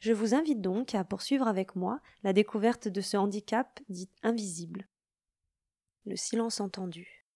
Je vous invite donc à poursuivre avec moi la découverte de ce handicap dit invisible. Le silence entendu.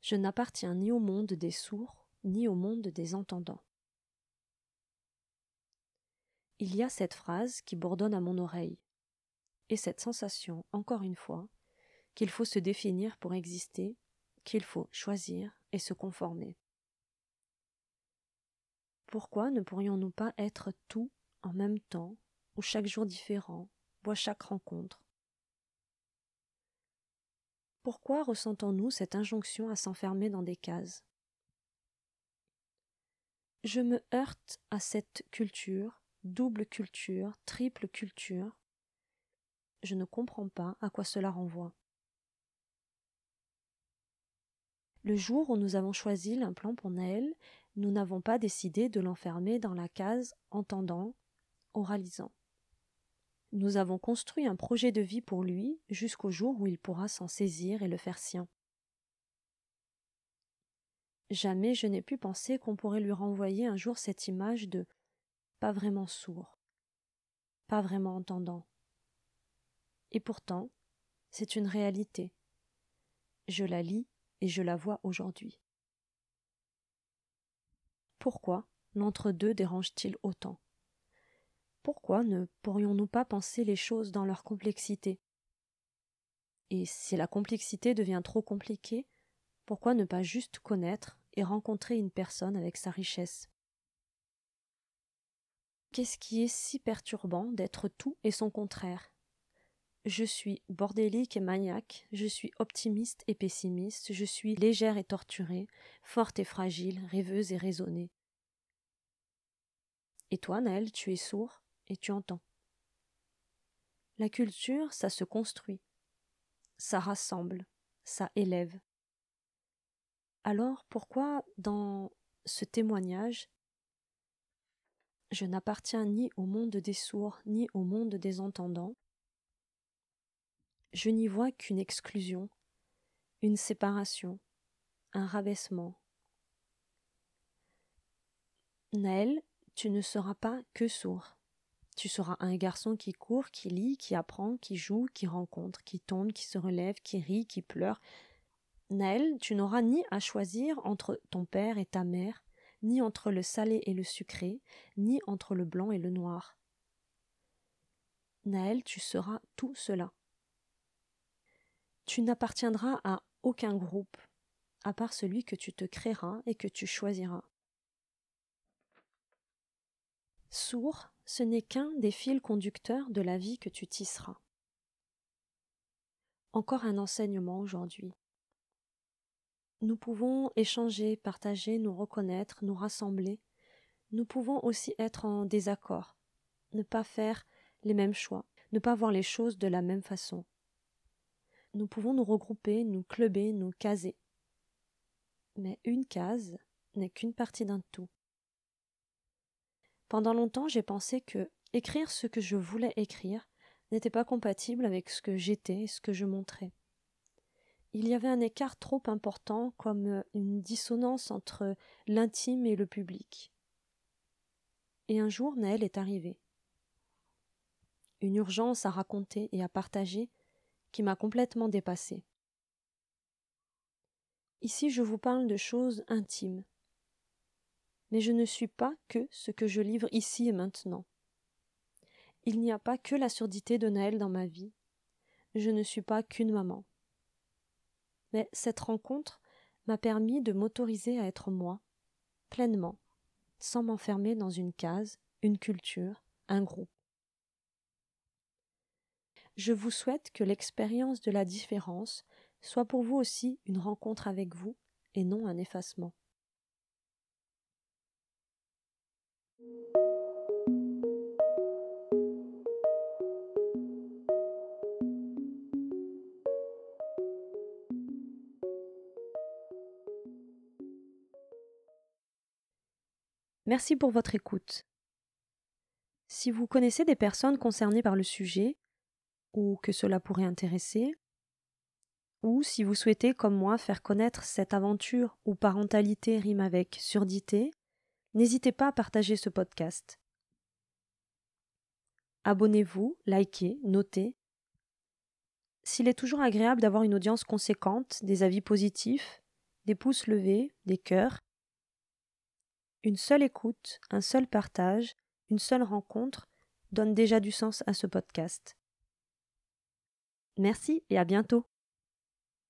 Je n'appartiens ni au monde des sourds, ni au monde des entendants il y a cette phrase qui bourdonne à mon oreille, et cette sensation, encore une fois, qu'il faut se définir pour exister, qu'il faut choisir et se conformer. Pourquoi ne pourrions-nous pas être tout en même temps, ou chaque jour différent, ou à chaque rencontre? Pourquoi ressentons-nous cette injonction à s'enfermer dans des cases? Je me heurte à cette culture double culture, triple culture. Je ne comprends pas à quoi cela renvoie. Le jour où nous avons choisi l'implant pour Naël, nous n'avons pas décidé de l'enfermer dans la case entendant, oralisant. Nous avons construit un projet de vie pour lui jusqu'au jour où il pourra s'en saisir et le faire sien. Jamais je n'ai pu penser qu'on pourrait lui renvoyer un jour cette image de pas vraiment sourd, pas vraiment entendant. Et pourtant, c'est une réalité. Je la lis et je la vois aujourd'hui. Pourquoi l'entre-deux dérange-t-il autant? Pourquoi ne pourrions-nous pas penser les choses dans leur complexité? Et si la complexité devient trop compliquée, pourquoi ne pas juste connaître et rencontrer une personne avec sa richesse? Qu'est-ce qui est si perturbant d'être tout et son contraire? Je suis bordélique et maniaque, je suis optimiste et pessimiste, je suis légère et torturée, forte et fragile, rêveuse et raisonnée. Et toi, Naël, tu es sourd et tu entends. La culture, ça se construit, ça rassemble, ça élève. Alors pourquoi, dans ce témoignage, je n'appartiens ni au monde des sourds ni au monde des entendants. Je n'y vois qu'une exclusion, une séparation, un rabaissement. Naël, tu ne seras pas que sourd. Tu seras un garçon qui court, qui lit, qui apprend, qui joue, qui rencontre, qui tombe, qui se relève, qui rit, qui pleure. Naël, tu n'auras ni à choisir entre ton père et ta mère, ni entre le salé et le sucré, ni entre le blanc et le noir. Naël, tu seras tout cela. Tu n'appartiendras à aucun groupe, à part celui que tu te créeras et que tu choisiras. Sourd, ce n'est qu'un des fils conducteurs de la vie que tu tisseras. Encore un enseignement aujourd'hui. Nous pouvons échanger, partager, nous reconnaître, nous rassembler. Nous pouvons aussi être en désaccord, ne pas faire les mêmes choix, ne pas voir les choses de la même façon. Nous pouvons nous regrouper, nous cluber, nous caser. Mais une case n'est qu'une partie d'un tout. Pendant longtemps, j'ai pensé que écrire ce que je voulais écrire n'était pas compatible avec ce que j'étais et ce que je montrais il y avait un écart trop important comme euh, une dissonance entre l'intime et le public. Et un jour Naël est arrivé. Une urgence à raconter et à partager qui m'a complètement dépassée. Ici je vous parle de choses intimes. Mais je ne suis pas que ce que je livre ici et maintenant. Il n'y a pas que la surdité de Naël dans ma vie. Je ne suis pas qu'une maman. Mais cette rencontre m'a permis de m'autoriser à être moi, pleinement, sans m'enfermer dans une case, une culture, un groupe. Je vous souhaite que l'expérience de la différence soit pour vous aussi une rencontre avec vous et non un effacement. Merci pour votre écoute. Si vous connaissez des personnes concernées par le sujet, ou que cela pourrait intéresser, ou si vous souhaitez, comme moi, faire connaître cette aventure où parentalité rime avec surdité, n'hésitez pas à partager ce podcast. Abonnez-vous, likez, notez. S'il est toujours agréable d'avoir une audience conséquente, des avis positifs, des pouces levés, des cœurs, une seule écoute, un seul partage, une seule rencontre donne déjà du sens à ce podcast. Merci et à bientôt.